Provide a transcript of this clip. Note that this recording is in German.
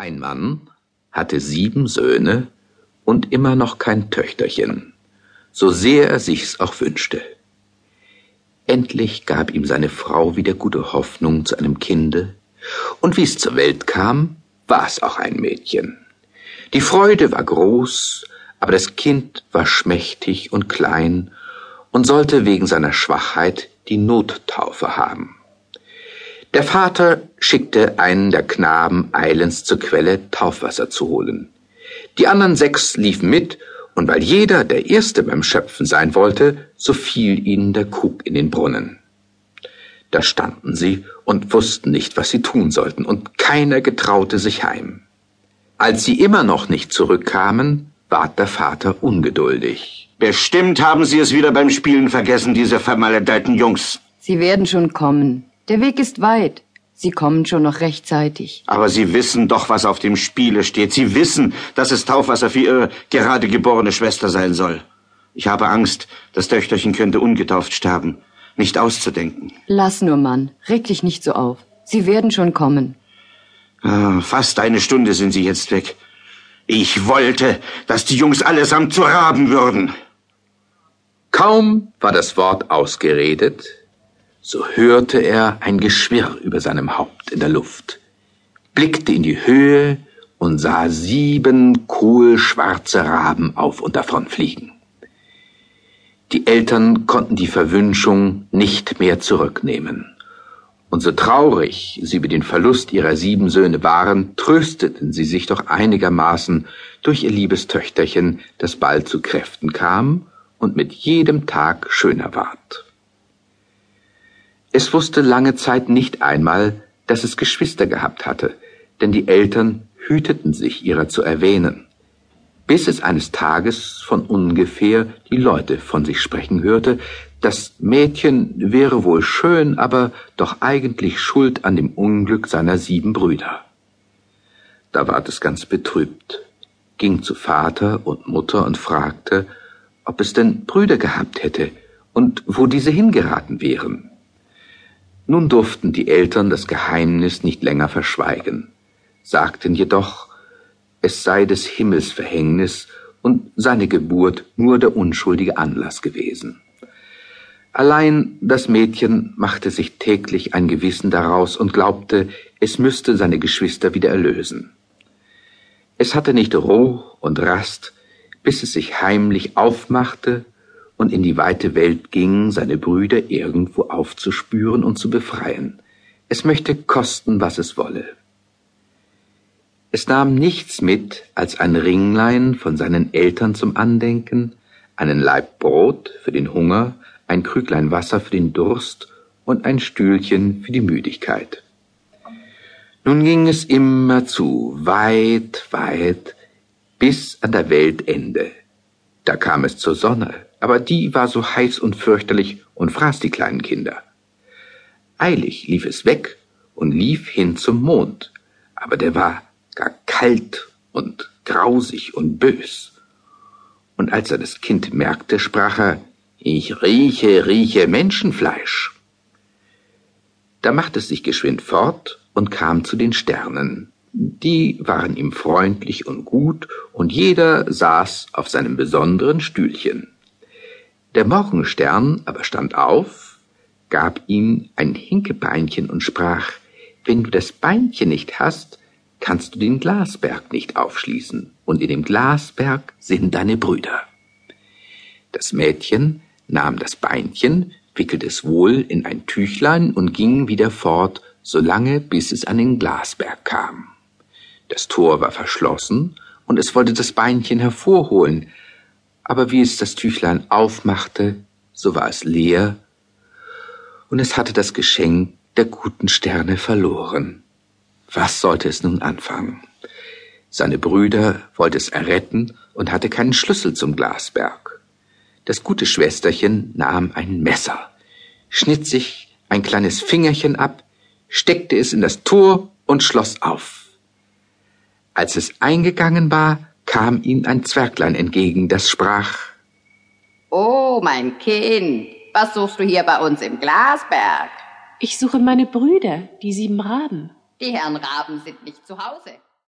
Ein Mann hatte sieben Söhne und immer noch kein Töchterchen, so sehr er sich's auch wünschte. Endlich gab ihm seine Frau wieder gute Hoffnung zu einem Kinde, und wie's zur Welt kam, war's auch ein Mädchen. Die Freude war groß, aber das Kind war schmächtig und klein und sollte wegen seiner Schwachheit die Nottaufe haben. Der Vater schickte einen der Knaben eilends zur Quelle Taufwasser zu holen. Die anderen sechs liefen mit, und weil jeder der Erste beim Schöpfen sein wollte, so fiel ihnen der Krug in den Brunnen. Da standen sie und wussten nicht, was sie tun sollten, und keiner getraute sich heim. Als sie immer noch nicht zurückkamen, ward der Vater ungeduldig. Bestimmt haben Sie es wieder beim Spielen vergessen, diese vermaledeiten Jungs. Sie werden schon kommen. Der Weg ist weit. Sie kommen schon noch rechtzeitig. Aber Sie wissen doch, was auf dem Spiele steht. Sie wissen, dass es Taufwasser für Ihre gerade geborene Schwester sein soll. Ich habe Angst, das Töchterchen könnte ungetauft sterben. Nicht auszudenken. Lass nur, Mann. Reg dich nicht so auf. Sie werden schon kommen. Ah, fast eine Stunde sind Sie jetzt weg. Ich wollte, dass die Jungs allesamt zu Raben würden. Kaum war das Wort ausgeredet, so hörte er ein Geschwirr über seinem Haupt in der Luft, blickte in die Höhe und sah sieben kohlschwarze Raben auf und davon fliegen. Die Eltern konnten die Verwünschung nicht mehr zurücknehmen. Und so traurig sie über den Verlust ihrer sieben Söhne waren, trösteten sie sich doch einigermaßen durch ihr liebes Töchterchen, das bald zu Kräften kam und mit jedem Tag schöner ward. Es wusste lange Zeit nicht einmal, dass es Geschwister gehabt hatte, denn die Eltern hüteten sich ihrer zu erwähnen, bis es eines Tages von ungefähr die Leute von sich sprechen hörte, das Mädchen wäre wohl schön, aber doch eigentlich schuld an dem Unglück seiner sieben Brüder. Da ward es ganz betrübt, ging zu Vater und Mutter und fragte, ob es denn Brüder gehabt hätte und wo diese hingeraten wären. Nun durften die Eltern das Geheimnis nicht länger verschweigen, sagten jedoch, es sei des Himmels Verhängnis und seine Geburt nur der unschuldige Anlass gewesen. Allein das Mädchen machte sich täglich ein Gewissen daraus und glaubte, es müsste seine Geschwister wieder erlösen. Es hatte nicht Ruh und Rast, bis es sich heimlich aufmachte und in die weite Welt ging, seine Brüder irgendwo aufzuspüren und zu befreien. Es möchte kosten, was es wolle. Es nahm nichts mit als ein Ringlein von seinen Eltern zum Andenken, einen Laib Brot für den Hunger, ein Krüglein Wasser für den Durst und ein Stühlchen für die Müdigkeit. Nun ging es immer zu, weit, weit, bis an der Weltende. Da kam es zur Sonne, aber die war so heiß und fürchterlich und fraß die kleinen Kinder. Eilig lief es weg und lief hin zum Mond, aber der war gar kalt und grausig und bös. Und als er das Kind merkte, sprach er, ich rieche, rieche Menschenfleisch. Da machte es sich geschwind fort und kam zu den Sternen. Die waren ihm freundlich und gut, und jeder saß auf seinem besonderen Stühlchen. Der Morgenstern aber stand auf, gab ihm ein Hinkebeinchen und sprach, wenn du das Beinchen nicht hast, kannst du den Glasberg nicht aufschließen, und in dem Glasberg sind deine Brüder. Das Mädchen nahm das Beinchen, wickelte es wohl in ein Tüchlein und ging wieder fort, solange bis es an den Glasberg kam. Das Tor war verschlossen, und es wollte das Beinchen hervorholen, aber wie es das Tüchlein aufmachte, so war es leer, und es hatte das Geschenk der guten Sterne verloren. Was sollte es nun anfangen? Seine Brüder wollte es erretten und hatte keinen Schlüssel zum Glasberg. Das gute Schwesterchen nahm ein Messer, schnitt sich ein kleines Fingerchen ab, steckte es in das Tor und schloss auf. Als es eingegangen war, kam ihm ein Zwerglein entgegen, das sprach Oh, mein Kind, was suchst du hier bei uns im Glasberg? Ich suche meine Brüder, die sieben Raben. Die Herren Raben sind nicht zu Hause.